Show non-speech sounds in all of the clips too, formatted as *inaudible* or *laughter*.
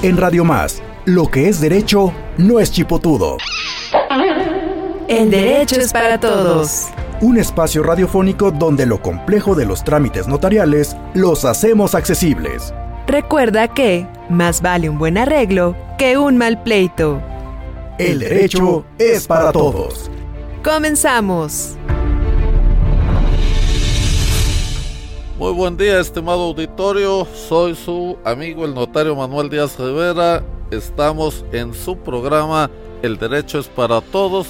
En Radio Más, lo que es derecho no es chipotudo. El derecho es para todos. Un espacio radiofónico donde lo complejo de los trámites notariales los hacemos accesibles. Recuerda que más vale un buen arreglo que un mal pleito. El derecho es para todos. Comenzamos. Muy buen día, estimado auditorio. Soy su amigo el notario Manuel Díaz Rivera. Estamos en su programa El Derecho es para Todos,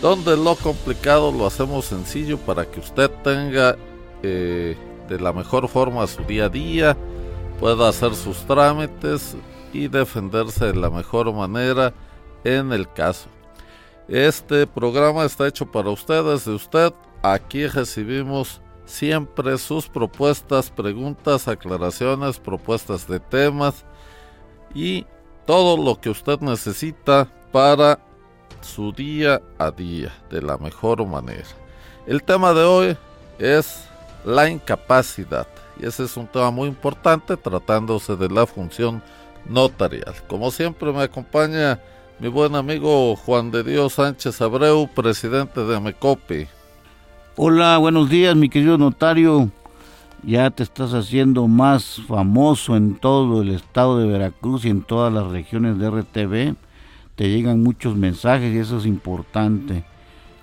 donde lo complicado lo hacemos sencillo para que usted tenga eh, de la mejor forma su día a día, pueda hacer sus trámites y defenderse de la mejor manera en el caso. Este programa está hecho para ustedes, de usted. Aquí recibimos siempre sus propuestas, preguntas, aclaraciones, propuestas de temas y todo lo que usted necesita para su día a día de la mejor manera. El tema de hoy es la incapacidad y ese es un tema muy importante tratándose de la función notarial. Como siempre me acompaña mi buen amigo Juan de Dios Sánchez Abreu, presidente de Mecopi. Hola, buenos días, mi querido notario. Ya te estás haciendo más famoso en todo el estado de Veracruz y en todas las regiones de RTV. Te llegan muchos mensajes y eso es importante.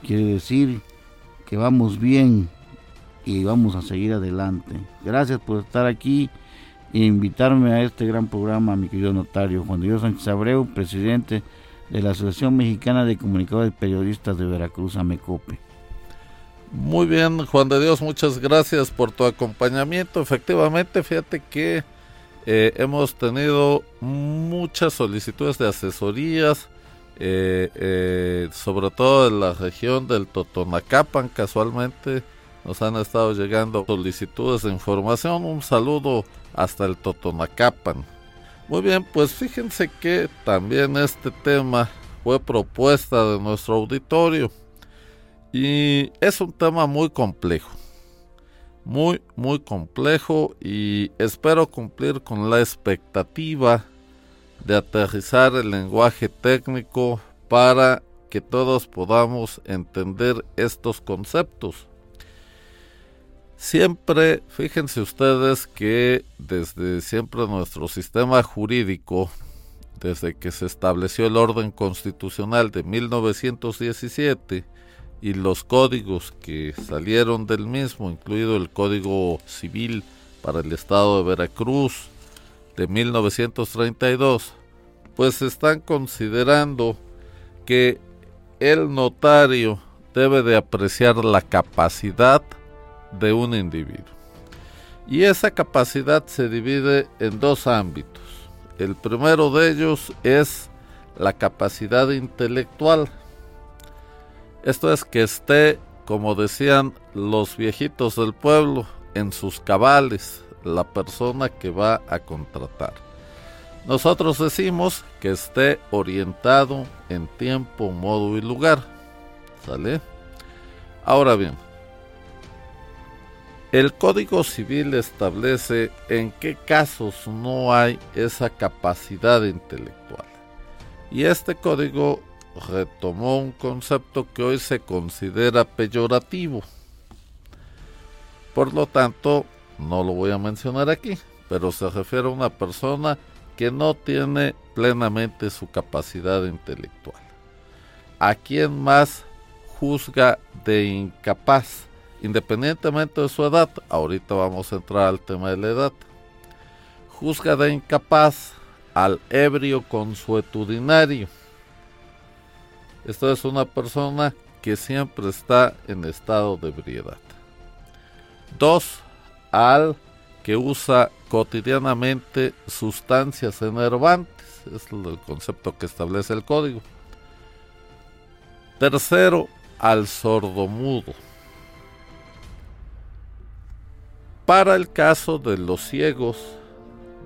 Quiere decir que vamos bien y vamos a seguir adelante. Gracias por estar aquí e invitarme a este gran programa, mi querido notario Juan Dios Sánchez Abreu, presidente de la Asociación Mexicana de Comunicadores y Periodistas de Veracruz, AMECOPE. Muy bien, Juan de Dios, muchas gracias por tu acompañamiento. Efectivamente, fíjate que eh, hemos tenido muchas solicitudes de asesorías, eh, eh, sobre todo en la región del Totonacapan, casualmente nos han estado llegando solicitudes de información. Un saludo hasta el Totonacapan. Muy bien, pues fíjense que también este tema fue propuesta de nuestro auditorio y es un tema muy complejo. Muy, muy complejo y espero cumplir con la expectativa de aterrizar el lenguaje técnico para que todos podamos entender estos conceptos. Siempre, fíjense ustedes que desde siempre nuestro sistema jurídico, desde que se estableció el orden constitucional de 1917, y los códigos que salieron del mismo, incluido el Código Civil para el Estado de Veracruz de 1932, pues están considerando que el notario debe de apreciar la capacidad de un individuo. Y esa capacidad se divide en dos ámbitos. El primero de ellos es la capacidad intelectual, esto es que esté, como decían los viejitos del pueblo, en sus cabales la persona que va a contratar. Nosotros decimos que esté orientado en tiempo, modo y lugar. ¿Sale? Ahora bien, el Código Civil establece en qué casos no hay esa capacidad intelectual. Y este código retomó un concepto que hoy se considera peyorativo. Por lo tanto, no lo voy a mencionar aquí, pero se refiere a una persona que no tiene plenamente su capacidad intelectual. ¿A quién más juzga de incapaz? Independientemente de su edad, ahorita vamos a entrar al tema de la edad. Juzga de incapaz al ebrio consuetudinario esto es una persona que siempre está en estado de ebriedad. Dos, al que usa cotidianamente sustancias enervantes. Es el concepto que establece el código. Tercero, al sordomudo. Para el caso de los ciegos,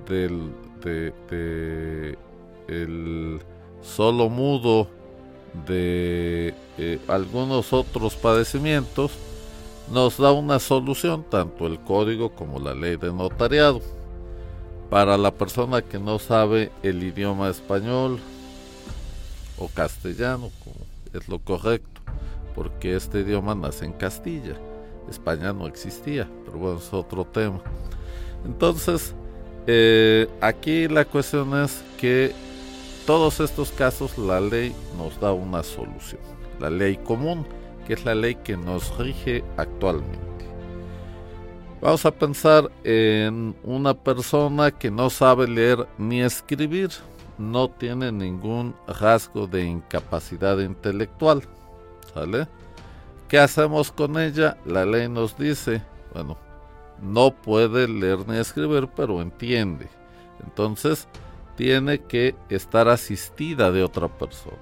del de, el solo mudo de eh, algunos otros padecimientos, nos da una solución, tanto el código como la ley de notariado. para la persona que no sabe el idioma español o castellano, es lo correcto, porque este idioma nace en Castilla. España no existía, pero bueno, es otro tema. Entonces, eh, aquí la cuestión es que todos estos casos la ley nos da una solución. La ley común, que es la ley que nos rige actualmente. Vamos a pensar en una persona que no sabe leer ni escribir, no tiene ningún rasgo de incapacidad intelectual. ¿Qué hacemos con ella? La ley nos dice, bueno, no puede leer ni escribir, pero entiende. Entonces, tiene que estar asistida de otra persona.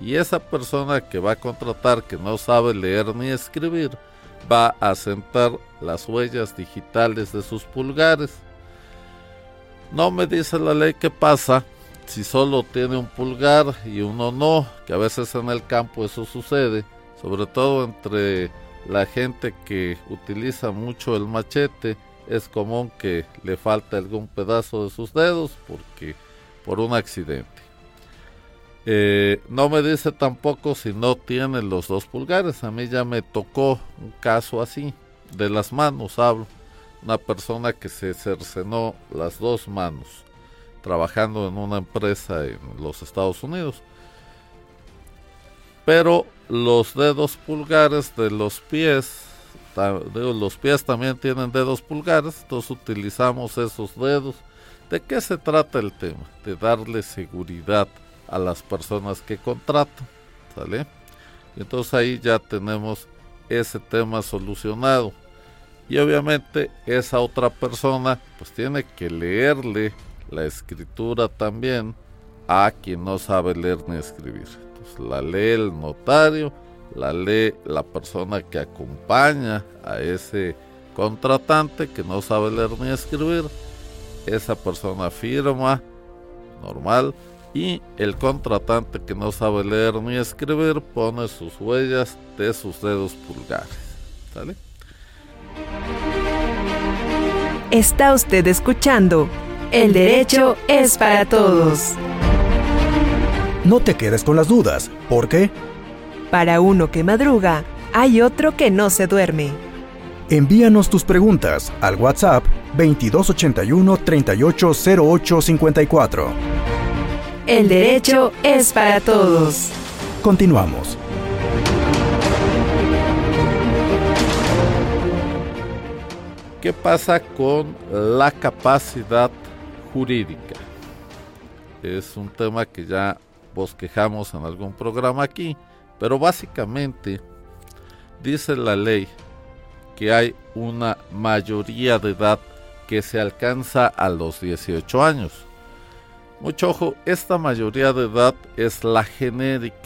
Y esa persona que va a contratar que no sabe leer ni escribir, va a sentar las huellas digitales de sus pulgares. No me dice la ley qué pasa si solo tiene un pulgar y uno no, que a veces en el campo eso sucede sobre todo entre la gente que utiliza mucho el machete, es común que le falte algún pedazo de sus dedos porque por un accidente. Eh, no me dice tampoco si no tiene los dos pulgares. A mí ya me tocó un caso así, de las manos hablo. Una persona que se cercenó las dos manos trabajando en una empresa en los Estados Unidos. Pero los dedos pulgares de los pies, los pies también tienen dedos pulgares, entonces utilizamos esos dedos. ¿De qué se trata el tema? De darle seguridad a las personas que contratan, ¿sale? Entonces ahí ya tenemos ese tema solucionado. Y obviamente esa otra persona pues tiene que leerle la escritura también a quien no sabe leer ni escribir la lee el notario, la lee la persona que acompaña a ese contratante que no sabe leer ni escribir, esa persona firma normal y el contratante que no sabe leer ni escribir pone sus huellas de sus dedos pulgares. ¿Sale? Está usted escuchando. El derecho es para todos. No te quedes con las dudas, ¿por qué? Para uno que madruga, hay otro que no se duerme. Envíanos tus preguntas al WhatsApp 2281 380854. El derecho es para todos. Continuamos. ¿Qué pasa con la capacidad jurídica? Es un tema que ya bosquejamos en algún programa aquí, pero básicamente dice la ley que hay una mayoría de edad que se alcanza a los 18 años. Mucho ojo, esta mayoría de edad es la genérica.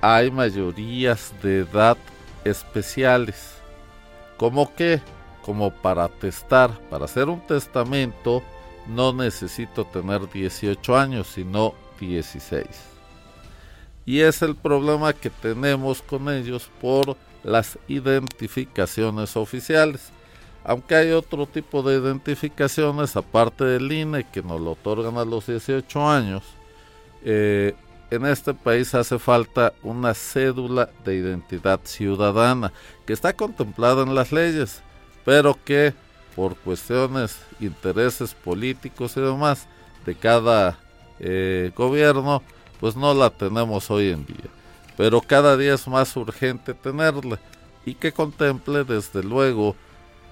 Hay mayorías de edad especiales. ¿Cómo qué? Como para testar, para hacer un testamento no necesito tener 18 años, sino 16. Y es el problema que tenemos con ellos por las identificaciones oficiales. Aunque hay otro tipo de identificaciones aparte del INE que nos lo otorgan a los 18 años, eh, en este país hace falta una cédula de identidad ciudadana que está contemplada en las leyes, pero que por cuestiones, intereses políticos y demás de cada eh, gobierno, pues no la tenemos hoy en día. Pero cada día es más urgente tenerla y que contemple desde luego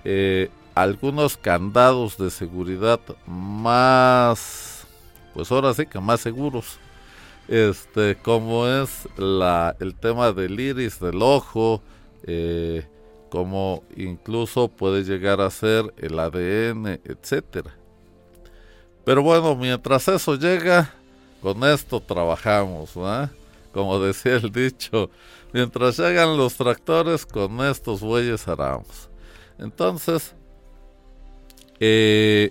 eh, algunos candados de seguridad más, pues ahora sí que más seguros. Este, como es la, el tema del iris del ojo, eh, como incluso puede llegar a ser el ADN, etcétera. Pero bueno, mientras eso llega, con esto trabajamos, Como decía el dicho, mientras llegan los tractores, con estos bueyes aramos. Entonces, eh,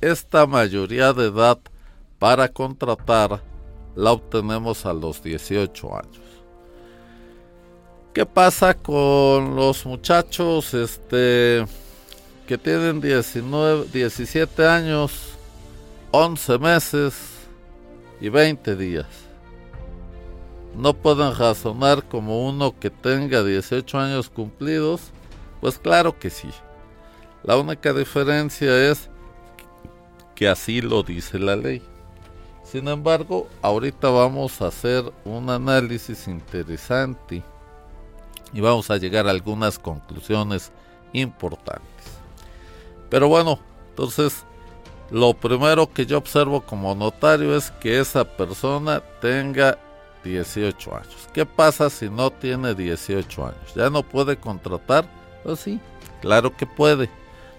esta mayoría de edad para contratar la obtenemos a los 18 años. ¿Qué pasa con los muchachos este, que tienen 19, 17 años 11 meses y 20 días. No pueden razonar como uno que tenga 18 años cumplidos. Pues claro que sí. La única diferencia es que así lo dice la ley. Sin embargo, ahorita vamos a hacer un análisis interesante y vamos a llegar a algunas conclusiones importantes. Pero bueno, entonces lo primero que yo observo como notario es que esa persona tenga 18 años. ¿Qué pasa si no tiene 18 años? ¿Ya no puede contratar? Pues sí, claro que puede,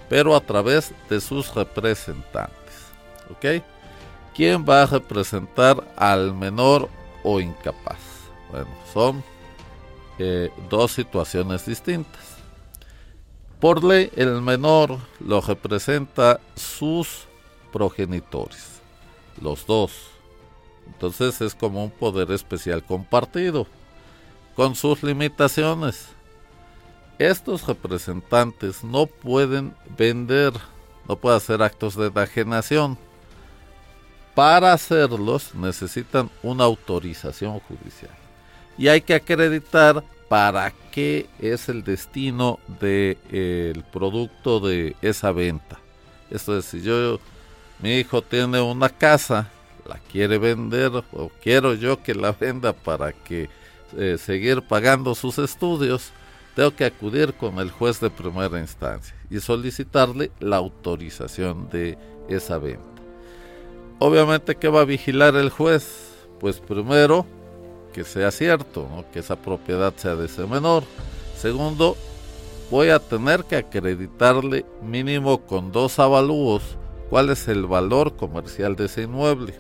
pero a través de sus representantes. ¿Ok? ¿Quién va a representar al menor o incapaz? Bueno, son eh, dos situaciones distintas. Por ley, el menor lo representa sus progenitores, los dos. Entonces es como un poder especial compartido, con sus limitaciones. Estos representantes no pueden vender, no pueden hacer actos de enajenación para hacerlos necesitan una autorización judicial. Y hay que acreditar para qué es el destino del de, producto de esa venta. Esto es, si yo, mi hijo tiene una casa, la quiere vender o quiero yo que la venda para que eh, seguir pagando sus estudios, tengo que acudir con el juez de primera instancia y solicitarle la autorización de esa venta. Obviamente, ¿qué va a vigilar el juez? Pues primero, que sea cierto, que esa propiedad sea de ese menor. Segundo, voy a tener que acreditarle mínimo con dos avalúos cuál es el valor comercial de ese inmueble.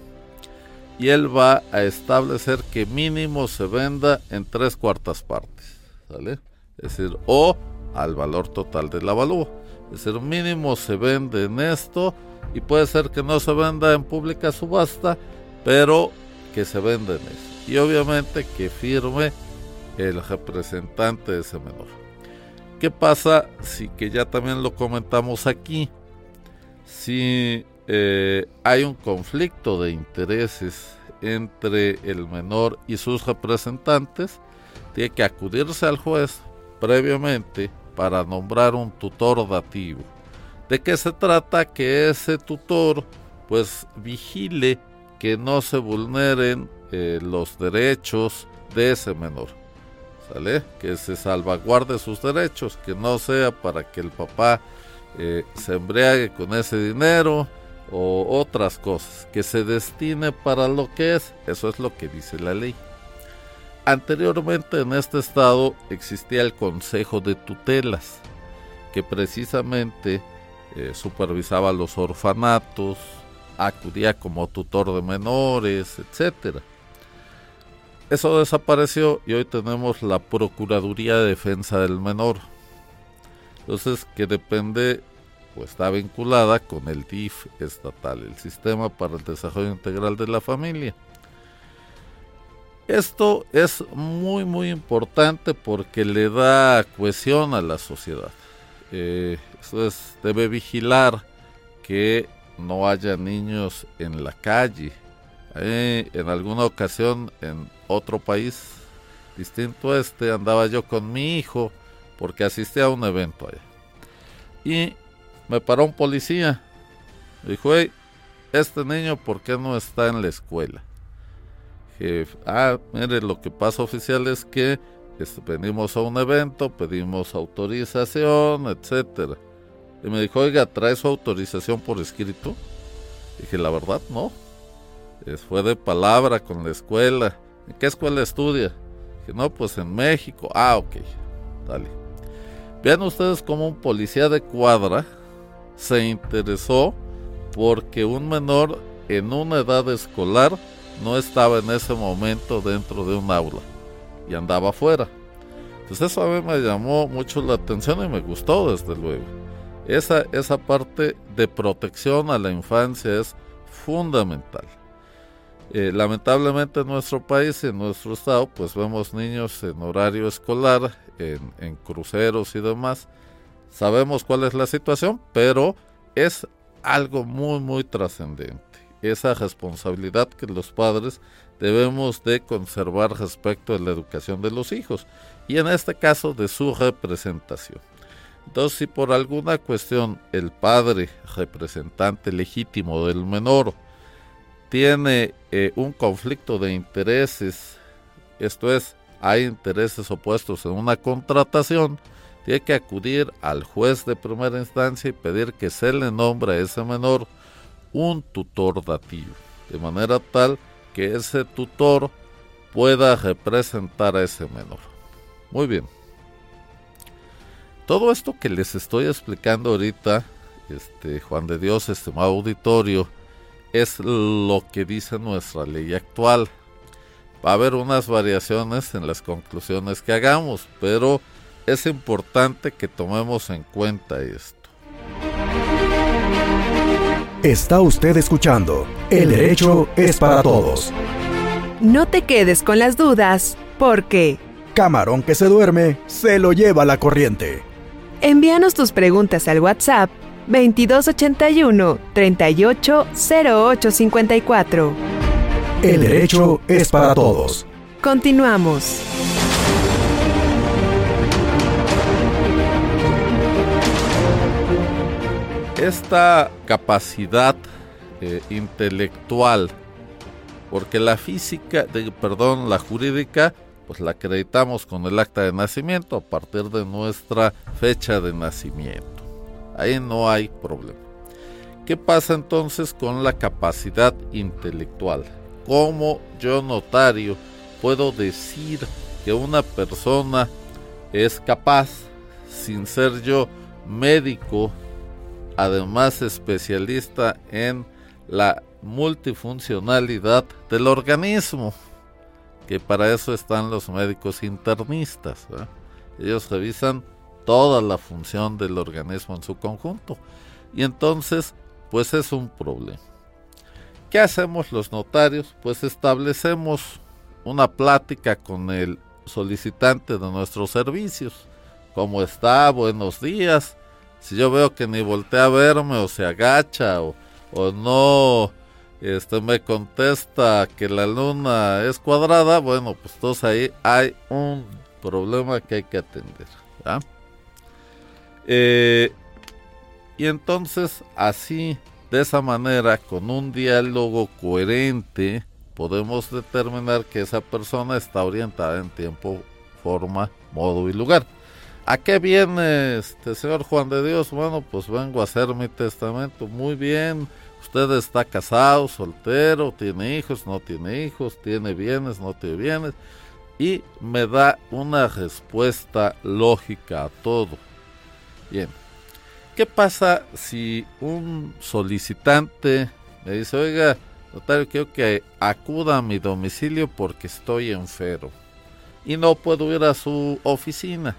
Y él va a establecer que mínimo se venda en tres cuartas partes. ¿sale? Es decir, o al valor total del avalúo. Es decir, mínimo se vende en esto y puede ser que no se venda en pública subasta, pero que se venda en eso. Y obviamente que firme el representante de ese menor. ¿Qué pasa si que ya también lo comentamos aquí? Si eh, hay un conflicto de intereses entre el menor y sus representantes, tiene que acudirse al juez previamente para nombrar un tutor dativo ¿De qué se trata? Que ese tutor pues vigile que no se vulneren eh, los derechos de ese menor. ¿Sale? Que se salvaguarde sus derechos, que no sea para que el papá eh, se embriague con ese dinero o otras cosas, que se destine para lo que es, eso es lo que dice la ley. Anteriormente en este estado existía el Consejo de Tutelas, que precisamente eh, supervisaba los orfanatos, acudía como tutor de menores, etcétera. Eso desapareció y hoy tenemos la Procuraduría de Defensa del Menor. Entonces, que depende o está vinculada con el DIF estatal, el Sistema para el Desarrollo Integral de la Familia. Esto es muy muy importante porque le da cohesión a la sociedad. Eh, debe vigilar que no haya niños en la calle. en alguna ocasión en otro país distinto a este andaba yo con mi hijo porque asistí a un evento allá. Y me paró un policía. Dijo, hey, este niño, ¿por qué no está en la escuela? Dije, ah, mire, lo que pasa oficial es que este, venimos a un evento, pedimos autorización, etcétera. Y me dijo, oiga, ¿trae su autorización por escrito? Dije, la verdad, no. Fue de palabra con la escuela. ¿En qué escuela estudia? Dije, no, pues en México. Ah, ok. Dale. Vean ustedes cómo un policía de cuadra se interesó porque un menor en una edad escolar no estaba en ese momento dentro de un aula y andaba afuera. Entonces eso a mí me llamó mucho la atención y me gustó desde luego. Esa, esa parte de protección a la infancia es fundamental. Eh, lamentablemente en nuestro país y en nuestro estado, pues vemos niños en horario escolar, en, en cruceros y demás. Sabemos cuál es la situación, pero es algo muy, muy trascendente. Esa responsabilidad que los padres debemos de conservar respecto a la educación de los hijos y en este caso de su representación. Entonces, si por alguna cuestión el padre representante legítimo del menor tiene eh, un conflicto de intereses, esto es, hay intereses opuestos en una contratación, tiene que acudir al juez de primera instancia y pedir que se le nombre a ese menor un tutor dativo, de manera tal que ese tutor pueda representar a ese menor. Muy bien. Todo esto que les estoy explicando ahorita, este Juan de Dios, estimado auditorio, es lo que dice nuestra ley actual. Va a haber unas variaciones en las conclusiones que hagamos, pero es importante que tomemos en cuenta esto. Está usted escuchando El derecho es para todos. No te quedes con las dudas, porque... Camarón que se duerme, se lo lleva la corriente. Envíanos tus preguntas al WhatsApp 2281 380854. El derecho es para todos. Continuamos. Esta capacidad eh, intelectual, porque la física, de, perdón, la jurídica, pues la acreditamos con el acta de nacimiento a partir de nuestra fecha de nacimiento. Ahí no hay problema. ¿Qué pasa entonces con la capacidad intelectual? ¿Cómo yo notario puedo decir que una persona es capaz, sin ser yo médico, además especialista en la multifuncionalidad del organismo? que para eso están los médicos internistas. Ellos revisan toda la función del organismo en su conjunto. Y entonces, pues es un problema. ¿Qué hacemos los notarios? Pues establecemos una plática con el solicitante de nuestros servicios. ¿Cómo está? Buenos días. Si yo veo que ni voltea a verme o se agacha o, o no este me contesta que la luna es cuadrada, bueno, pues entonces ahí hay un problema que hay que atender. Eh, y entonces así, de esa manera, con un diálogo coherente, podemos determinar que esa persona está orientada en tiempo, forma, modo y lugar. ¿A qué viene este señor Juan de Dios? Bueno, pues vengo a hacer mi testamento. Muy bien Usted está casado, soltero, tiene hijos, no tiene hijos, tiene bienes, no tiene bienes. Y me da una respuesta lógica a todo. Bien. ¿Qué pasa si un solicitante me dice, oiga, notario, quiero que acuda a mi domicilio porque estoy enfermo y no puedo ir a su oficina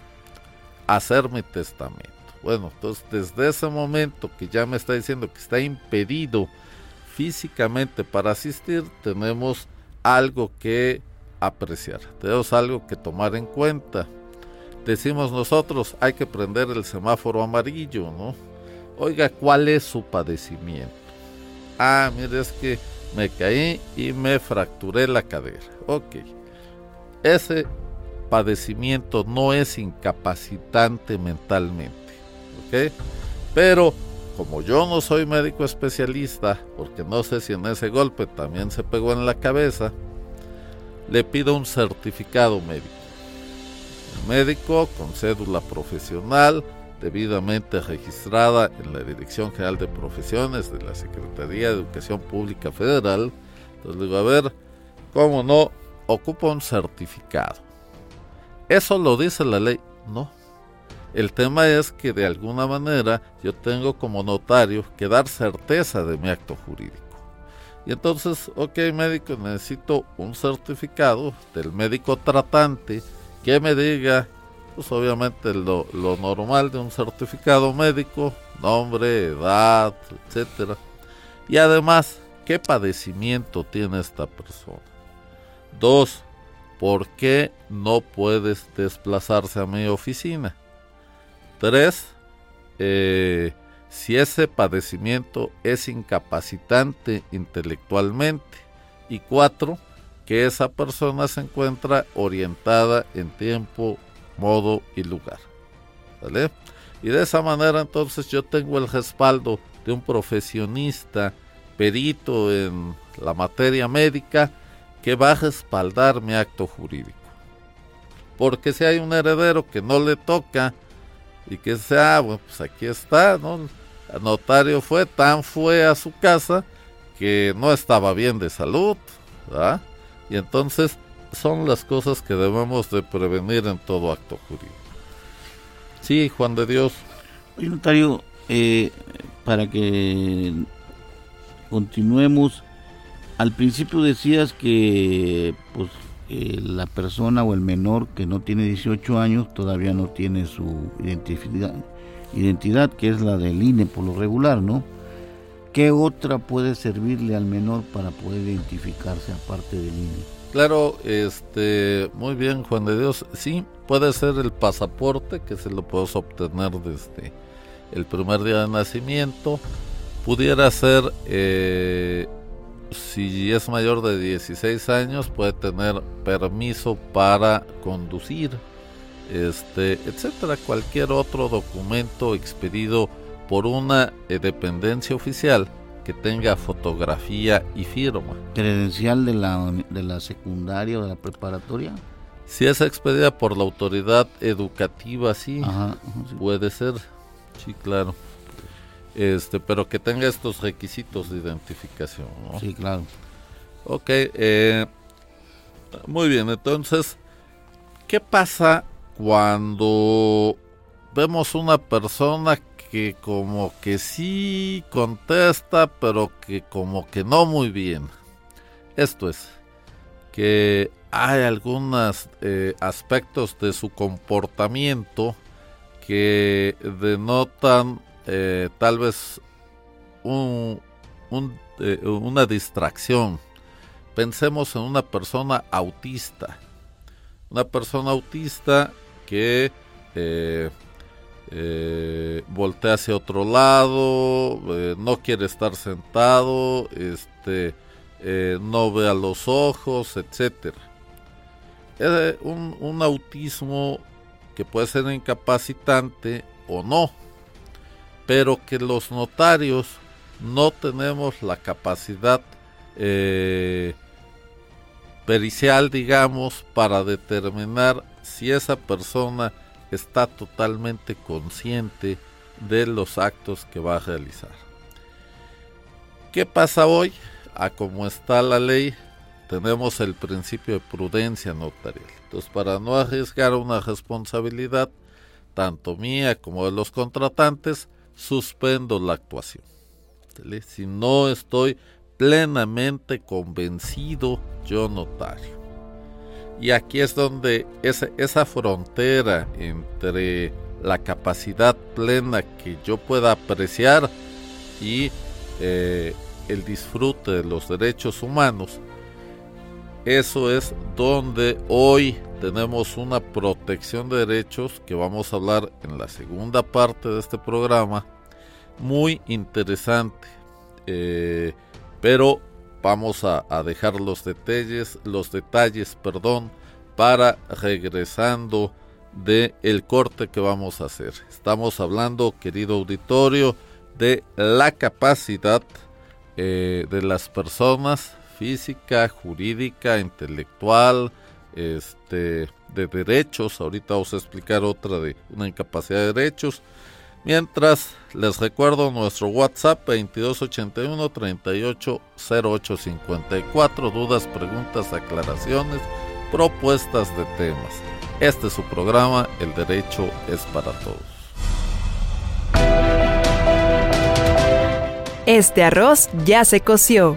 hacer mi testamento? Bueno, entonces desde ese momento que ya me está diciendo que está impedido físicamente para asistir, tenemos algo que apreciar, tenemos algo que tomar en cuenta. Decimos nosotros, hay que prender el semáforo amarillo, ¿no? Oiga, ¿cuál es su padecimiento? Ah, mire, es que me caí y me fracturé la cadera. Ok. Ese padecimiento no es incapacitante mentalmente pero como yo no soy médico especialista, porque no sé si en ese golpe también se pegó en la cabeza, le pido un certificado médico. médico con cédula profesional, debidamente registrada en la Dirección General de Profesiones de la Secretaría de Educación Pública Federal. Entonces digo, a ver, ¿cómo no? Ocupa un certificado. ¿Eso lo dice la ley? No el tema es que de alguna manera yo tengo como notario que dar certeza de mi acto jurídico. Y entonces, ok médico, necesito un certificado del médico tratante que me diga, pues obviamente lo, lo normal de un certificado médico, nombre, edad, etcétera. Y además, ¿qué padecimiento tiene esta persona? Dos, ¿por qué no puedes desplazarse a mi oficina? Tres, eh, si ese padecimiento es incapacitante intelectualmente. Y cuatro, que esa persona se encuentra orientada en tiempo, modo y lugar. ¿Vale? Y de esa manera entonces yo tengo el respaldo de un profesionista, perito en la materia médica, que va a respaldar mi acto jurídico. Porque si hay un heredero que no le toca y que sea, bueno, pues aquí está, ¿no? El notario fue, tan fue a su casa que no estaba bien de salud, ¿verdad? Y entonces son las cosas que debemos de prevenir en todo acto jurídico. Sí, Juan de Dios. Oye, notario, eh, para que continuemos, al principio decías que pues eh, la persona o el menor que no tiene 18 años todavía no tiene su identidad, identidad, que es la del INE por lo regular, ¿no? ¿Qué otra puede servirle al menor para poder identificarse aparte del INE? Claro, este, muy bien, Juan de Dios. Sí, puede ser el pasaporte que se lo puedes obtener desde el primer día de nacimiento. Pudiera ser, eh, si es mayor de 16 años, puede tener permiso para conducir este, etcétera, cualquier otro documento expedido por una eh, dependencia oficial que tenga fotografía y firma. ¿Credencial de la, de la secundaria o de la preparatoria? Si es expedida por la autoridad educativa, sí, puede ser, sí, claro. Este, pero que tenga estos requisitos de identificación, Sí, claro. Ok, eh, muy bien, entonces, ¿qué pasa cuando vemos una persona que como que sí contesta, pero que como que no muy bien. Esto es, que hay algunos eh, aspectos de su comportamiento que denotan eh, tal vez un, eh, una distracción. Pensemos en una persona autista. Una persona autista que eh, eh, voltea hacia otro lado, no quiere estar sentado, este, no ve los ojos, etc. Es un, un autismo que puede ser incapacitante o no, pero que los notarios no tenemos la capacidad pericial, digamos, para determinar si esa persona está totalmente consciente de los actos que va a realizar. ¿Qué pasa hoy? A como está la ley, tenemos el principio de prudencia notarial. Entonces, para no arriesgar una responsabilidad, tanto mía como de los contratantes, suspendo la actuación. Si no estoy plenamente convencido yo notario. Y aquí es donde esa, esa frontera entre la capacidad plena que yo pueda apreciar y eh, el disfrute de los derechos humanos, eso es donde hoy tenemos una protección de derechos que vamos a hablar en la segunda parte de este programa, muy interesante. Eh, pero vamos a, dejar los detalles, los detalles, perdón, para regresando de el corte que vamos a hacer. Estamos hablando, querido auditorio, de la capacidad eh, de las personas física, jurídica, intelectual, este, de derechos. Ahorita vamos a explicar otra de una incapacidad de derechos Mientras, les recuerdo nuestro WhatsApp 2281 380854, dudas, preguntas, aclaraciones, propuestas de temas. Este es su programa, El Derecho es para Todos. Este arroz ya se coció.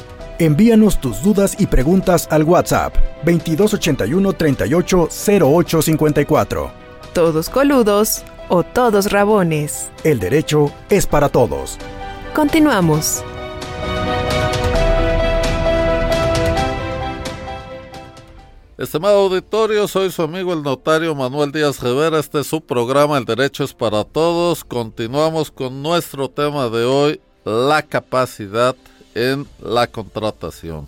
Envíanos tus dudas y preguntas al WhatsApp 2281 38 08 54. Todos coludos o todos rabones. El derecho es para todos. Continuamos. Estimado auditorio, soy su amigo el notario Manuel Díaz Rivera. Este es su programa El Derecho es para Todos. Continuamos con nuestro tema de hoy, la capacidad en la contratación.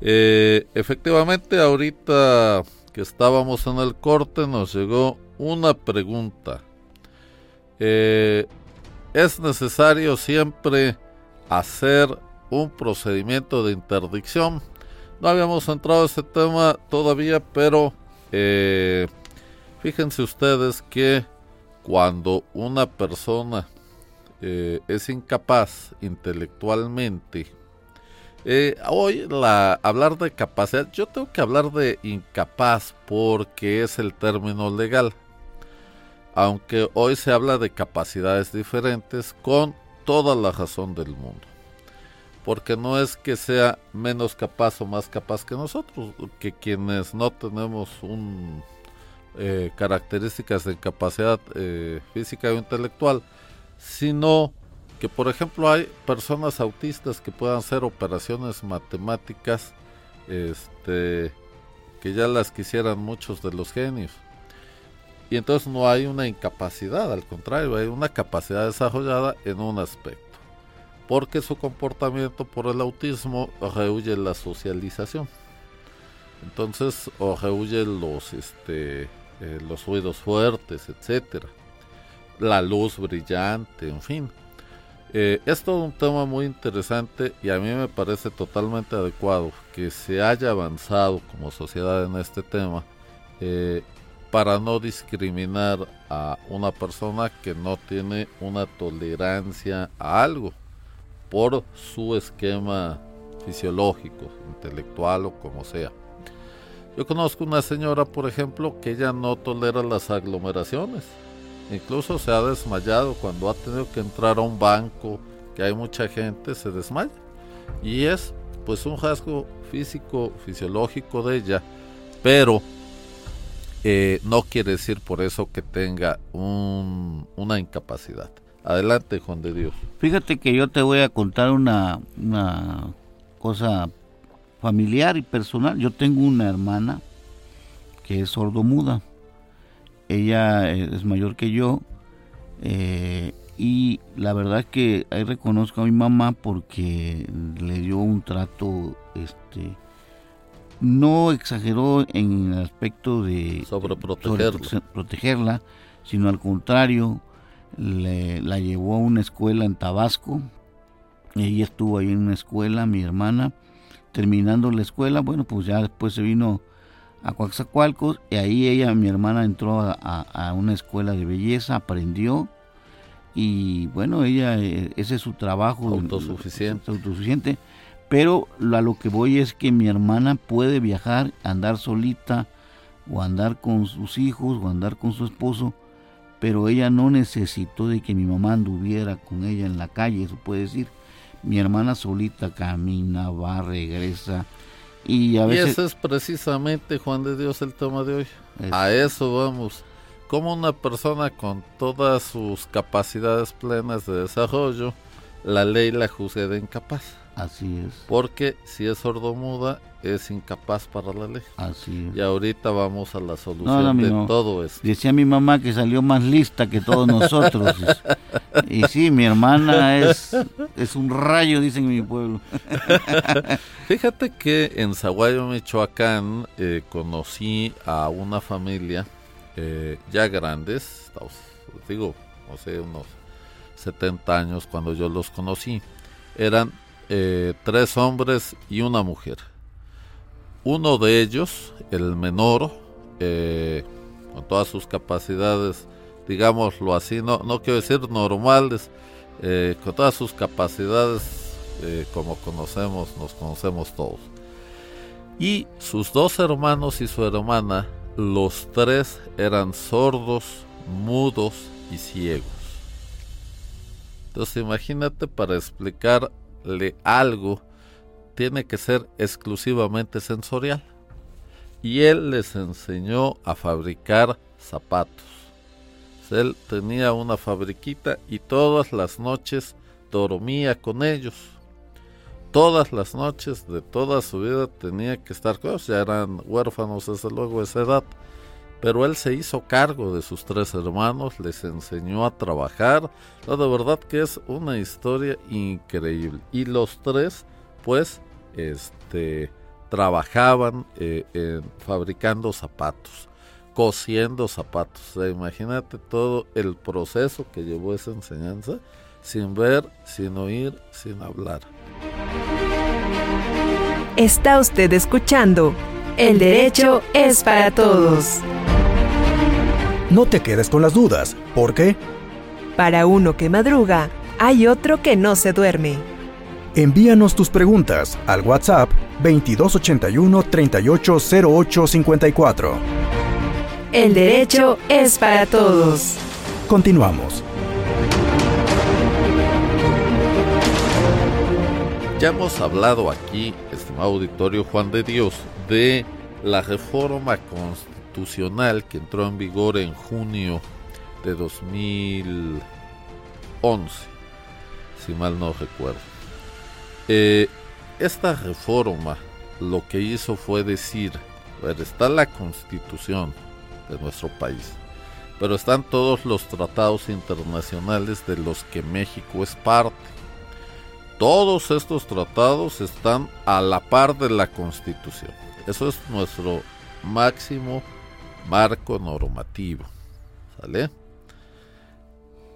Eh, efectivamente, ahorita que estábamos en el corte nos llegó una pregunta. Eh, ¿Es necesario siempre hacer un procedimiento de interdicción? No habíamos entrado a ese tema todavía, pero eh, fíjense ustedes que cuando una persona eh, es incapaz intelectualmente, eh, hoy la, hablar de capacidad, yo tengo que hablar de incapaz porque es el término legal, aunque hoy se habla de capacidades diferentes con toda la razón del mundo. Porque no es que sea menos capaz o más capaz que nosotros, que quienes no tenemos un eh, características de capacidad física o intelectual, sino que por ejemplo hay personas autistas que puedan hacer operaciones matemáticas este que ya las quisieran muchos de los genios y entonces no hay una incapacidad al contrario hay una capacidad desarrollada en un aspecto porque su comportamiento por el autismo rehuye la socialización. Entonces, o rehuye los, este, eh, los ruidos fuertes, etcétera, la luz brillante, en fin. Eh, es todo un tema muy interesante y a mí me parece totalmente adecuado que se haya avanzado como sociedad en este tema eh, para no discriminar a una persona que no tiene una tolerancia a algo por su esquema fisiológico, intelectual o como sea. Yo conozco una señora, por ejemplo, que ella no tolera las aglomeraciones. Incluso se ha desmayado cuando ha tenido que entrar a un banco, que hay mucha gente, se desmaya. Y es pues un rasgo físico, fisiológico de ella, pero eh, no quiere decir por eso que tenga una incapacidad. Adelante, Juan de Dios. Fíjate que yo te voy a contar una, una cosa familiar y personal. Yo tengo una hermana que es sordomuda. Ella es mayor que yo. Eh, y la verdad es que ahí reconozco a mi mamá porque le dio un trato, este, no exageró en el aspecto de sobre protegerla, sino al contrario, le, la llevó a una escuela en Tabasco. Ella estuvo ahí en una escuela, mi hermana. Terminando la escuela, bueno, pues ya después se vino a Coaxacualcos y ahí ella, mi hermana, entró a, una escuela de belleza, aprendió y bueno, ella, eh, ese es su trabajo. Autosuficiente. autosuficiente. Pero a lo que voy es que mi hermana puede viajar, andar solita o andar con sus hijos o andar con su esposo pero ella no necesitó de que mi mamá anduviera con ella en la calle, eso puede decir. Mi hermana solita camina, va, regresa. Y a veces... Y ese es precisamente, Juan de Dios, el tema de hoy. A eso vamos. Como una persona con todas sus capacidades plenas de desarrollo, la ley la juzga de incapaz. Así es. Porque si es sordomuda, es incapaz para la ley. Así es. Y ahorita vamos a la solución de todo esto. Decía mi mamá que salió más lista que todos nosotros. y sí, mi hermana es, es un rayo, dicen en mi pueblo. *laughs* Fíjate que en Zaguayo, Michoacán, eh, conocí a una familia eh, ya grandes, digo, no sé, unos 70 años cuando yo los conocí. Eran eh, tres hombres y una mujer. Uno de ellos, el menor, eh, con todas sus capacidades, digámoslo así, no, no quiero decir normales, eh, con todas sus capacidades como conocemos, nos conocemos todos. Y sus dos hermanos y su hermana, los tres eran sordos, mudos y ciegos. Entonces imagínate para algo tiene que ser exclusivamente sensorial. Y él les enseñó a fabricar zapatos. Él tenía una fabriquita y todas las noches dormía con ellos. Todas las noches de toda su vida tenía que estar con ellos. Ya eran huérfanos desde luego esa edad. Pero él se hizo cargo de sus tres hermanos, les enseñó a trabajar. de verdad que es una historia increíble. Y los tres, pues, este, trabajaban eh, fabricando zapatos cosiendo zapatos. imagínate todo el proceso que llevó esa enseñanza sin ver, sin oír, sin hablar. Está usted escuchando El derecho es para todos. No te quedes con las dudas, porque para uno que madruga, hay otro que no se duerme. Envíanos tus preguntas al WhatsApp 2281 380854. El derecho es para todos. Continuamos. Ya hemos hablado aquí, estimado auditorio Juan de Dios, de la reforma constitucional que entró en vigor en junio de 2011, si mal no recuerdo. Eh, esta reforma lo que hizo fue decir, está la constitución, de nuestro país. Pero están todos los tratados internacionales de los que México es parte. Todos estos tratados están a la par de la Constitución. Eso es nuestro máximo marco normativo. ¿Sale?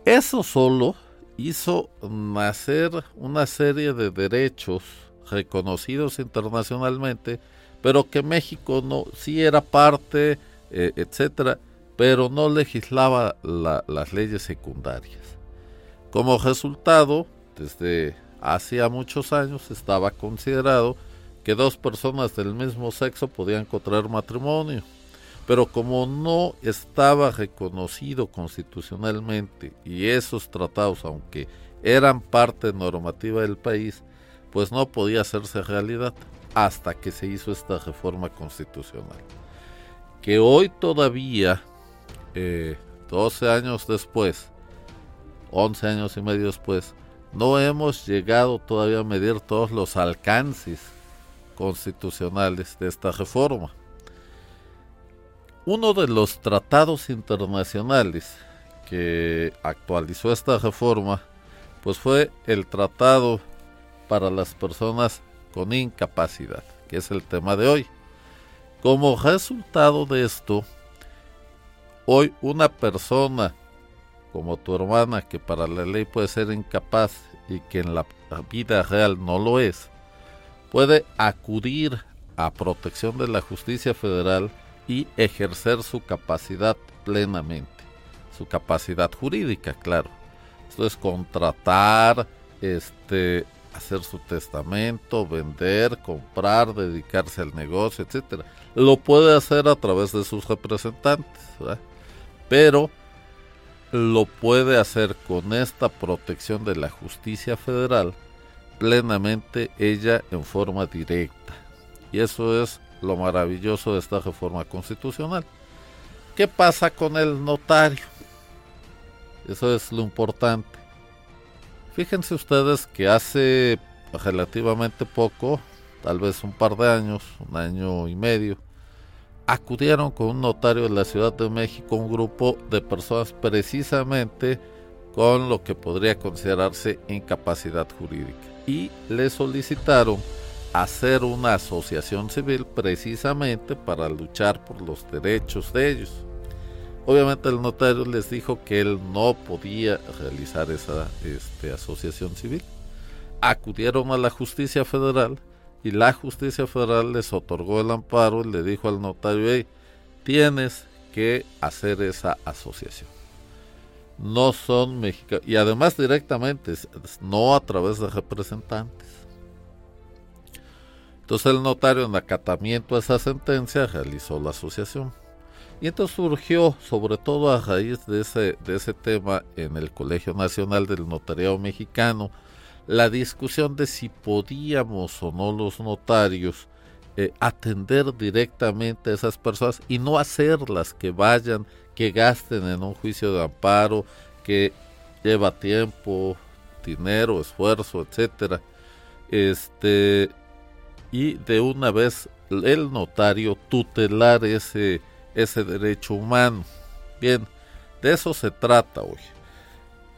Eso solo hizo nacer una serie de derechos reconocidos internacionalmente, pero que México no sí era parte eh, etcétera, pero no legislaba las leyes secundarias. Como resultado, desde hacía muchos años estaba considerado que dos personas del mismo sexo podían contraer matrimonio, pero como no estaba reconocido constitucionalmente y esos tratados, aunque eran parte normativa del país, pues no podía hacerse realidad hasta que se hizo esta reforma constitucional que hoy todavía, 12 eh, años después, 11 años y medio después, no hemos llegado todavía a medir todos los alcances constitucionales de esta reforma. Uno de los tratados internacionales que actualizó esta reforma, pues fue el Tratado para las Personas con Incapacidad, que es el tema de hoy. Como resultado de esto, hoy una persona como tu hermana, que para la ley puede ser incapaz y que en la vida real no lo es, puede acudir a protección de la justicia federal y ejercer su capacidad plenamente, su capacidad jurídica, claro. Esto es contratar, este, hacer su testamento, vender, comprar, dedicarse al negocio, etcétera. Lo puede hacer a través de sus representantes, pero lo puede hacer con esta protección de la justicia federal plenamente ella en forma directa. Y eso es lo maravilloso de esta reforma constitucional. ¿Qué pasa con el notario? Eso es lo importante. Fíjense ustedes que hace relativamente poco, tal vez un par de años, un año y medio, acudieron con un notario de la Ciudad de México un grupo de personas precisamente con lo que podría considerarse incapacidad jurídica y le solicitaron hacer una asociación civil precisamente para luchar por los derechos de ellos. Obviamente el notario les dijo que él no podía realizar esa este, asociación civil. Acudieron a la justicia federal y la justicia federal les otorgó el amparo y le dijo al notario, hey, tienes que hacer esa asociación. No son mexicanos, y además directamente, no a través de representantes. Entonces el notario en acatamiento a esa sentencia realizó la asociación. Y entonces surgió, sobre todo a raíz de ese, de ese tema en el Colegio Nacional del Notariado Mexicano, la discusión de si podíamos o no los notarios eh, atender directamente a esas personas y no hacerlas que vayan, que gasten en un juicio de amparo, que lleva tiempo, dinero, esfuerzo, etcétera. Este y de una vez el notario tutelar ese ese derecho humano. Bien, de eso se trata hoy.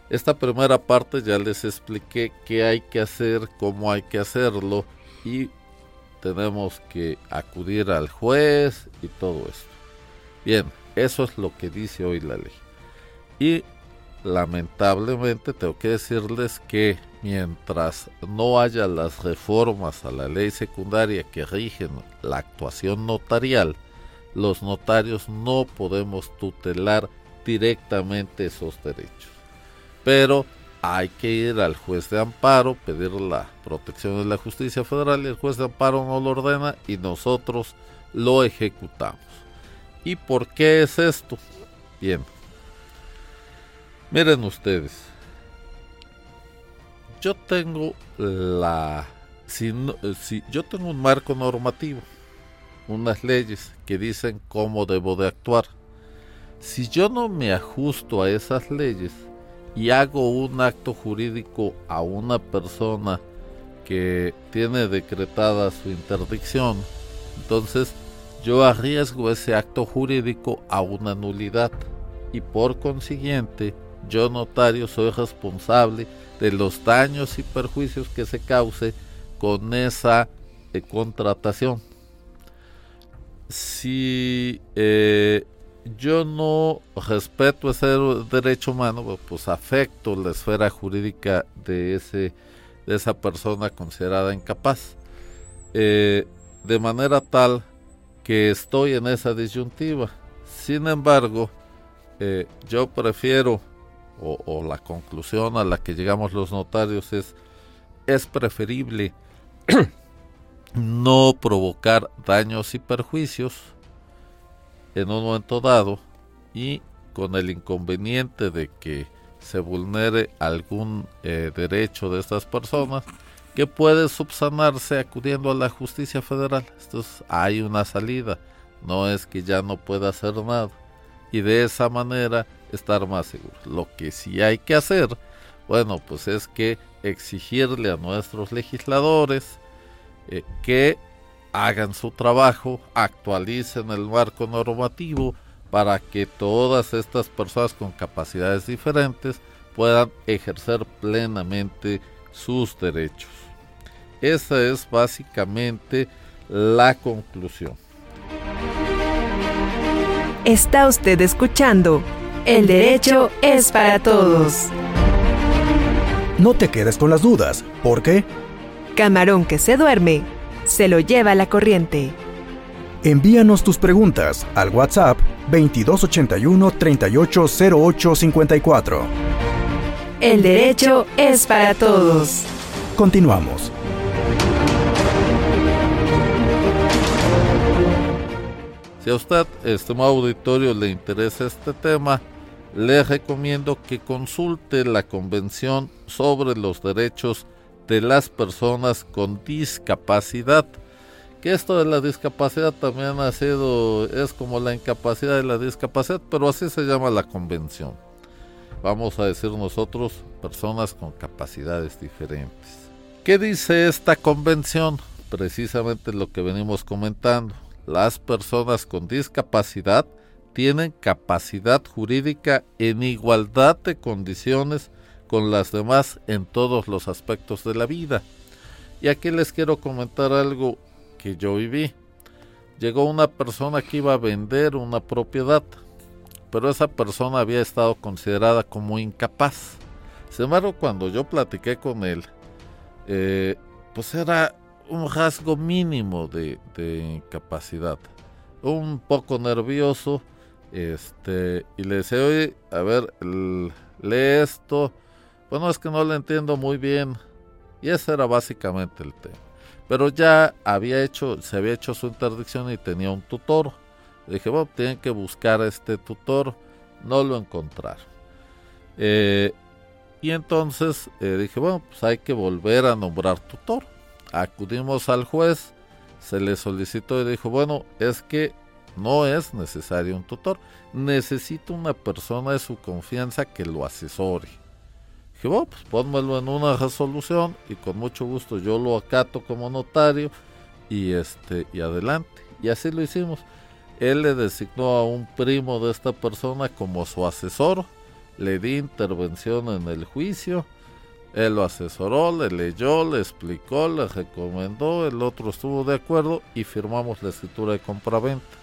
Esta primera parte ya les expliqué qué hay que hacer, cómo hay que hacerlo y tenemos que acudir al juez y todo esto. Bien, eso es lo que dice hoy la ley. Y lamentablemente tengo que decirles que mientras no haya las reformas a la ley secundaria que rigen la actuación notarial, los notarios no podemos tutelar directamente esos derechos. Pero hay que ir al juez de amparo, pedir la protección de la justicia federal y el juez de amparo no lo ordena y nosotros lo ejecutamos. ¿Y por qué es esto? Bien, miren ustedes, yo tengo la... Si, si yo tengo un marco normativo, unas leyes que dicen cómo debo de actuar. Si yo no me ajusto a esas leyes y hago un acto jurídico a una persona que tiene decretada su interdicción, entonces yo arriesgo ese acto jurídico a una nulidad y por consiguiente yo notario soy responsable de los daños y perjuicios que se cause con esa eh, contratación si eh, yo no respeto ese derecho humano, pues afecto la esfera jurídica de, ese, de esa persona considerada incapaz. Eh, de manera tal que estoy en esa disyuntiva. Sin embargo, yo prefiero, o, la conclusión a la que llegamos los notarios es, es preferible *clears throat* no provocar daños y perjuicios en un momento dado y con el inconveniente de que se vulnere algún eh, derecho de estas personas que puede subsanarse acudiendo a la justicia federal. Entonces hay una salida, no es que ya no pueda hacer nada y de esa manera estar más seguro. Lo que sí hay que hacer, bueno, pues es que exigirle a nuestros legisladores eh, que hagan su trabajo, actualicen el marco normativo para que todas estas personas con capacidades diferentes puedan ejercer plenamente sus derechos. Esa es básicamente la conclusión. Está usted escuchando El derecho es para todos. No te quedes con las dudas, porque Camarón que se duerme, se lo lleva la corriente. Envíanos tus preguntas al WhatsApp 2281 380854. El derecho es para todos. Continuamos. Si a usted, estimado auditorio, le interesa este tema, le recomiendo que consulte la Convención sobre los Derechos de las personas con discapacidad. Que esto de la discapacidad también ha sido, es como la incapacidad de la discapacidad, pero así se llama la convención. Vamos a decir nosotros, personas con capacidades diferentes. ¿Qué dice esta convención? Precisamente lo que venimos comentando. Las personas con discapacidad tienen capacidad jurídica en igualdad de condiciones con las demás en todos los aspectos de la vida. Y aquí les quiero comentar algo que yo viví. Llegó una persona que iba a vender una propiedad, pero esa persona había estado considerada como incapaz. Sin embargo, cuando yo platiqué con él, eh, pues era un rasgo mínimo de, incapacidad. Un poco nervioso, este, y le decía, oye, a ver, lee esto, bueno, es que no lo entiendo muy bien. Y ese era básicamente el tema. Pero ya había hecho, se había hecho su interdicción y tenía un tutor. Dije, bueno, tienen que buscar a este tutor. No lo encontraron. Eh, y entonces eh, dije, bueno, pues hay que volver a nombrar tutor. Acudimos al juez, se le solicitó y dijo, bueno, es que no es necesario un tutor, necesito una persona de su confianza que lo asesore. Dije, bueno, pues pónmelo en una resolución y con mucho gusto yo lo acato como notario y este y adelante. Y así lo hicimos. Él le designó a un primo de esta persona como su asesor, le di intervención en el juicio, él lo asesoró, le leyó, le explicó, le recomendó, el otro estuvo de acuerdo y firmamos la escritura de compraventa.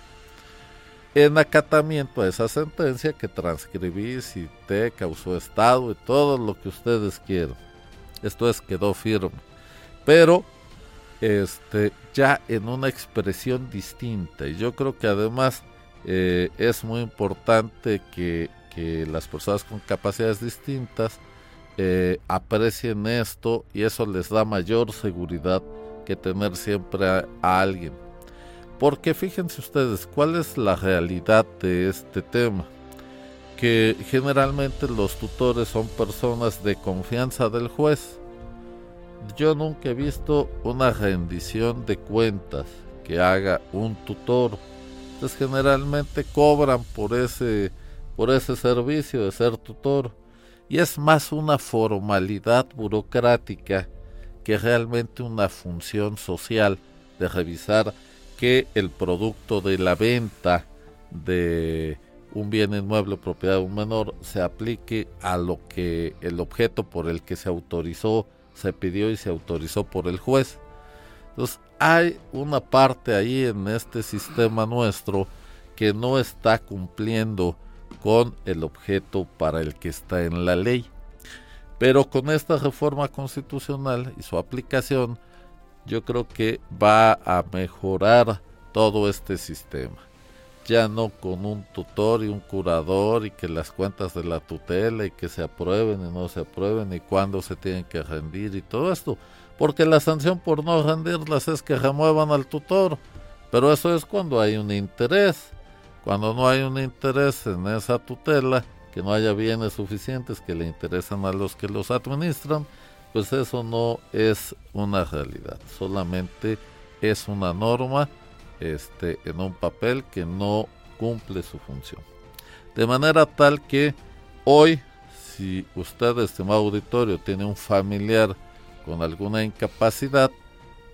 En acatamiento a esa sentencia que transcribí, cité, causó estado y todo lo que ustedes quieran. Esto es, quedó firme. Pero este, ya en una expresión distinta. Y yo creo que además eh, es muy importante que, las personas con capacidades distintas eh, aprecien esto y eso les da mayor seguridad que tener siempre a, alguien. Porque fíjense ustedes, ¿cuál es la realidad de este tema? Que generalmente los tutores son personas de confianza del juez yo nunca he visto una rendición de cuentas que haga un tutor. Entonces generalmente cobran por ese, por ese servicio de ser tutor. Y es más una formalidad burocrática que realmente una función social de revisar que el producto de la venta de un bien inmueble propiedad de un menor se aplique a lo que el objeto por el que se autorizó se pidió y se autorizó por el juez. Entonces hay una parte ahí en este sistema nuestro que no está cumpliendo con el objeto para el que está en la ley. Pero con esta reforma constitucional y su aplicación, yo creo que va a mejorar todo este sistema ya no con un tutor y un curador y que las cuentas de la tutela y que se aprueben y no se aprueben y cuándo se tienen que rendir y todo esto. Porque la sanción por no rendirlas es que remuevan al tutor. Pero eso es cuando hay un interés. Cuando no hay un interés en esa tutela, que no haya bienes suficientes que le interesan a los que los administran, pues eso no es una realidad. Solamente es una norma este, en un papel que no cumple su función. De manera tal que hoy, si usted, estimado auditorio, tiene un familiar con alguna incapacidad,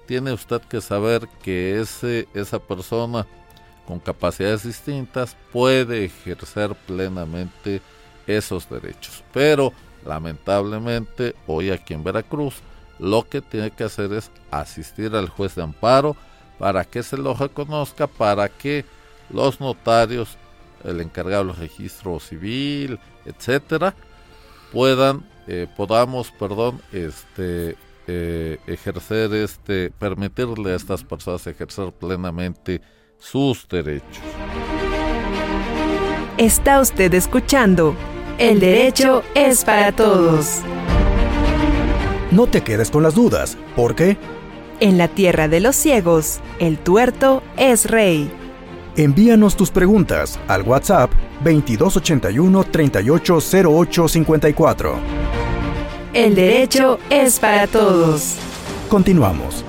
tiene usted que saber que ese, esa persona con capacidades distintas puede ejercer plenamente esos derechos. Pero lamentablemente hoy aquí en Veracruz lo que tiene que hacer es asistir al juez de amparo para que se lo reconozca, para que los notarios, el encargado del registro civil, etcétera, puedan, eh, podamos, perdón, este, eh, ejercer este, permitirle a estas personas ejercer plenamente sus derechos. Está usted escuchando. El derecho es para todos. No te quedes con las dudas, porque en la tierra de los ciegos, el tuerto es rey. Envíanos tus preguntas al WhatsApp 2281 380854. El derecho es para todos. Continuamos.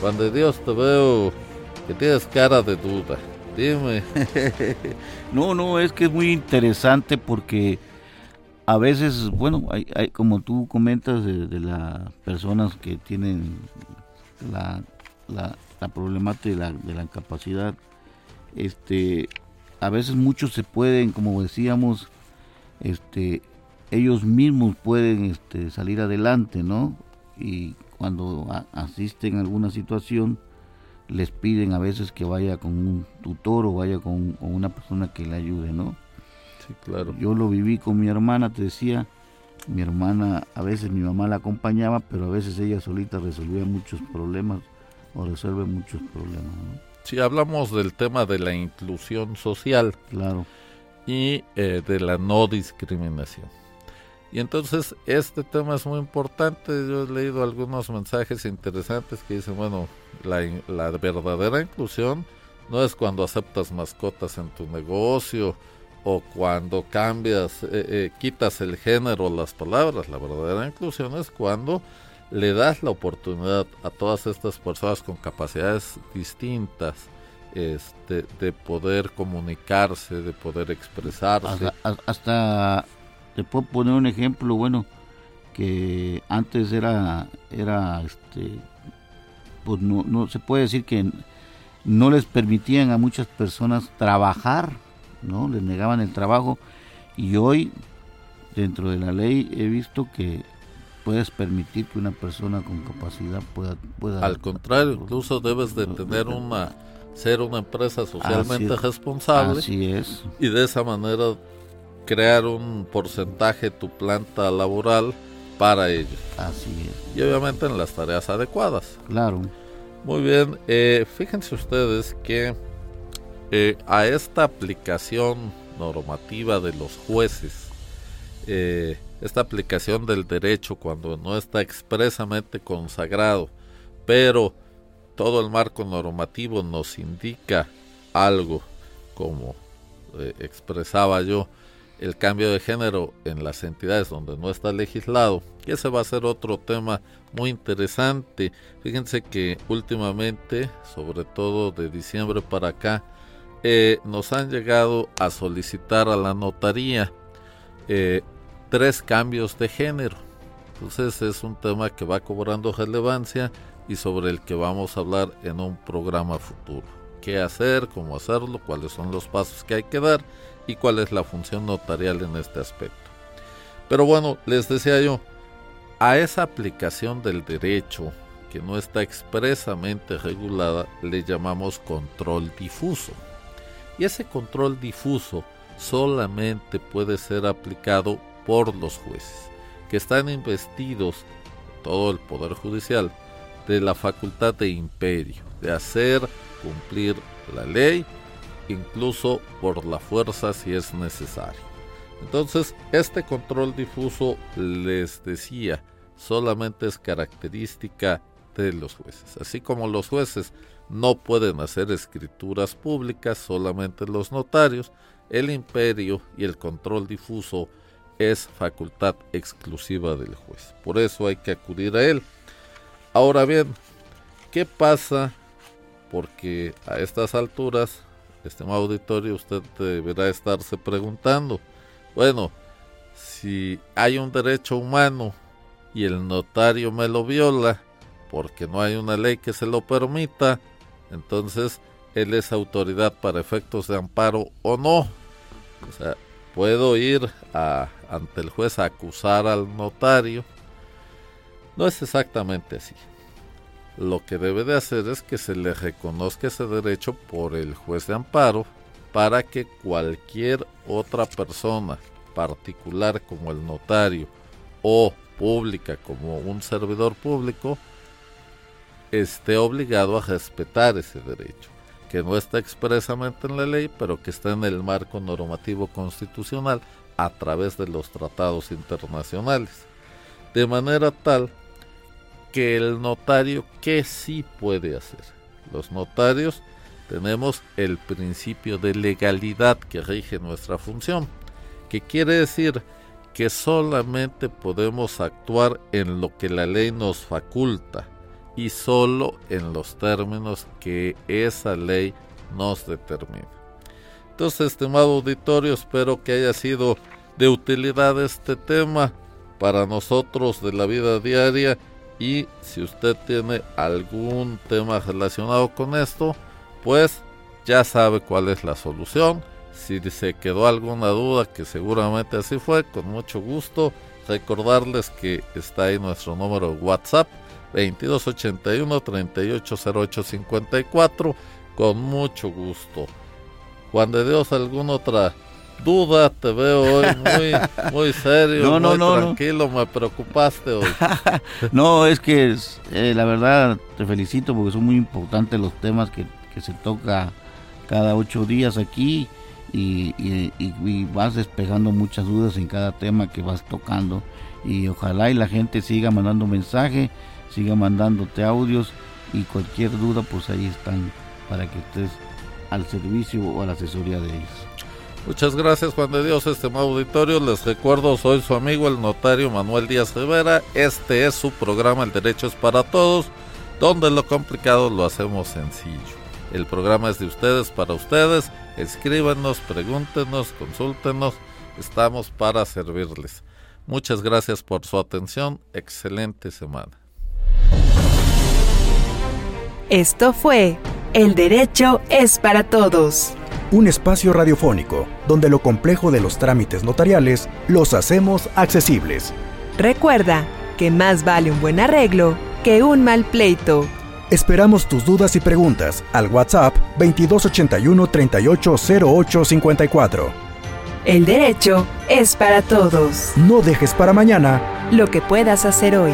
Cuando Dios te veo que tienes cara de duda, dime. No, no, es que es muy interesante porque a veces, bueno, hay, hay, como tú comentas de, las personas que tienen la, la, problemática de la, de la incapacidad, este, a veces muchos se pueden, como decíamos, este, ellos mismos pueden este, salir adelante, ¿no? Y cuando asisten a alguna situación, les piden a veces que vaya con un tutor o vaya con, con una persona que le ayude, ¿no? claro. Yo lo viví con mi hermana, te decía, mi hermana, a veces mi mamá la acompañaba, pero a veces ella solita resolvía muchos problemas o resuelve muchos problemas. Si hablamos del tema de la inclusión social. Claro. Y eh, de la no discriminación. Y entonces este tema es muy importante. Yo he leído algunos mensajes interesantes que dicen, bueno, la, verdadera inclusión no es cuando aceptas mascotas en tu negocio o cuando cambias, eh, eh, quitas el género, las palabras. La verdadera inclusión es cuando le das la oportunidad a todas estas personas con capacidades distintas este, de poder comunicarse, de poder expresarse. Hasta, te puedo poner un ejemplo, bueno, que antes era, era este, pues no, no se puede decir que no les permitían a muchas personas trabajar, ¿no? Les negaban el trabajo y hoy dentro de la ley he visto que puedes permitir que una persona con capacidad pueda... pueda Al contrario, incluso debes de tener una ser una empresa socialmente responsable. Así es. Y de esa manera crear un porcentaje de tu planta laboral para ellos. Así es. Y obviamente en las tareas adecuadas. Claro. Muy bien, eh, fíjense ustedes que eh, a esta aplicación normativa de los jueces, eh, esta aplicación del derecho cuando no está expresamente consagrado, pero todo el marco normativo nos indica algo, como expresaba yo, el cambio de género en las entidades donde no está legislado, ese va a ser otro tema muy interesante. Fíjense que últimamente, sobre todo de diciembre para acá, eh, nos han llegado a solicitar a la notaría eh, tres cambios de género. Entonces es un tema que va cobrando relevancia y sobre el que vamos a hablar en un programa futuro. ¿Qué hacer? ¿Cómo hacerlo? ¿Cuáles son los pasos que hay que dar? ¿Y cuál es la función notarial en este aspecto? Pero bueno, les decía yo, a esa aplicación del derecho que no está expresamente regulada le llamamos control difuso. Y ese control difuso solamente puede ser aplicado por los jueces, que están investidos, todo el Poder Judicial, de la facultad de imperio, de hacer cumplir la ley, incluso por la fuerza si es necesario. Entonces, este control difuso, les decía, solamente es característica de los jueces. Así como los jueces no pueden hacer escrituras públicas, solamente los notarios, el imperio y el control difuso es facultad exclusiva del juez. Por eso hay que acudir a él. Ahora bien, ¿qué pasa? Porque a estas alturas, estimado auditorio, usted deberá estarse preguntando, bueno, si hay un derecho humano y el notario me lo viola porque no hay una ley que se lo permita, entonces él es autoridad para efectos de amparo o no. O sea, puedo ir ante el juez a acusar al notario no es exactamente así. Lo que debe de hacer es que se le reconozca ese derecho por el juez de amparo para que cualquier otra persona, particular como el notario o pública como un servidor público, esté obligado a respetar ese derecho, que no está expresamente en la ley, pero que está en el marco normativo constitucional a través de los tratados internacionales. De manera tal que el notario, ¿qué sí puede hacer? Los notarios tenemos el principio de legalidad que rige nuestra función, que quiere decir que solamente podemos actuar en lo que la ley nos faculta y solo en los términos que esa ley nos determina. Entonces, estimado auditorio, espero que haya sido de utilidad este tema para nosotros de la vida diaria y si usted tiene algún tema relacionado con esto, pues ya sabe cuál es la solución. Si se quedó alguna duda, que seguramente así fue, con mucho gusto recordarles que está ahí nuestro número de WhatsApp 2281 380854 con mucho gusto. Juan de Dios, ¿alguna otra duda, te veo hoy muy, *laughs* muy serio, muy tranquilo, me preocupaste hoy. *laughs* no, es que eh, la verdad te felicito porque son muy importantes los temas que, se toca cada ocho días aquí y, y, vas despejando muchas dudas en cada tema que vas tocando y ojalá y la gente siga mandando mensaje, siga mandándote audios y cualquier duda pues ahí están para que estés al servicio o a la asesoría de ellos. Muchas gracias Juan de Dios, este auditorio. Les recuerdo, soy su amigo el notario Manuel Díaz Rivera. Este es su programa El Derecho es para Todos, donde lo complicado lo hacemos sencillo. El programa es de ustedes para ustedes. Escríbanos, pregúntenos, consúltenos. Estamos para servirles. Muchas gracias por su atención. Excelente semana. Esto fue El Derecho es para Todos. Un espacio radiofónico donde lo complejo de los trámites notariales los hacemos accesibles. Recuerda que más vale un buen arreglo que un mal pleito. Esperamos tus dudas y preguntas al WhatsApp 2281 380854. El derecho es para todos. No dejes para mañana lo que puedas hacer hoy.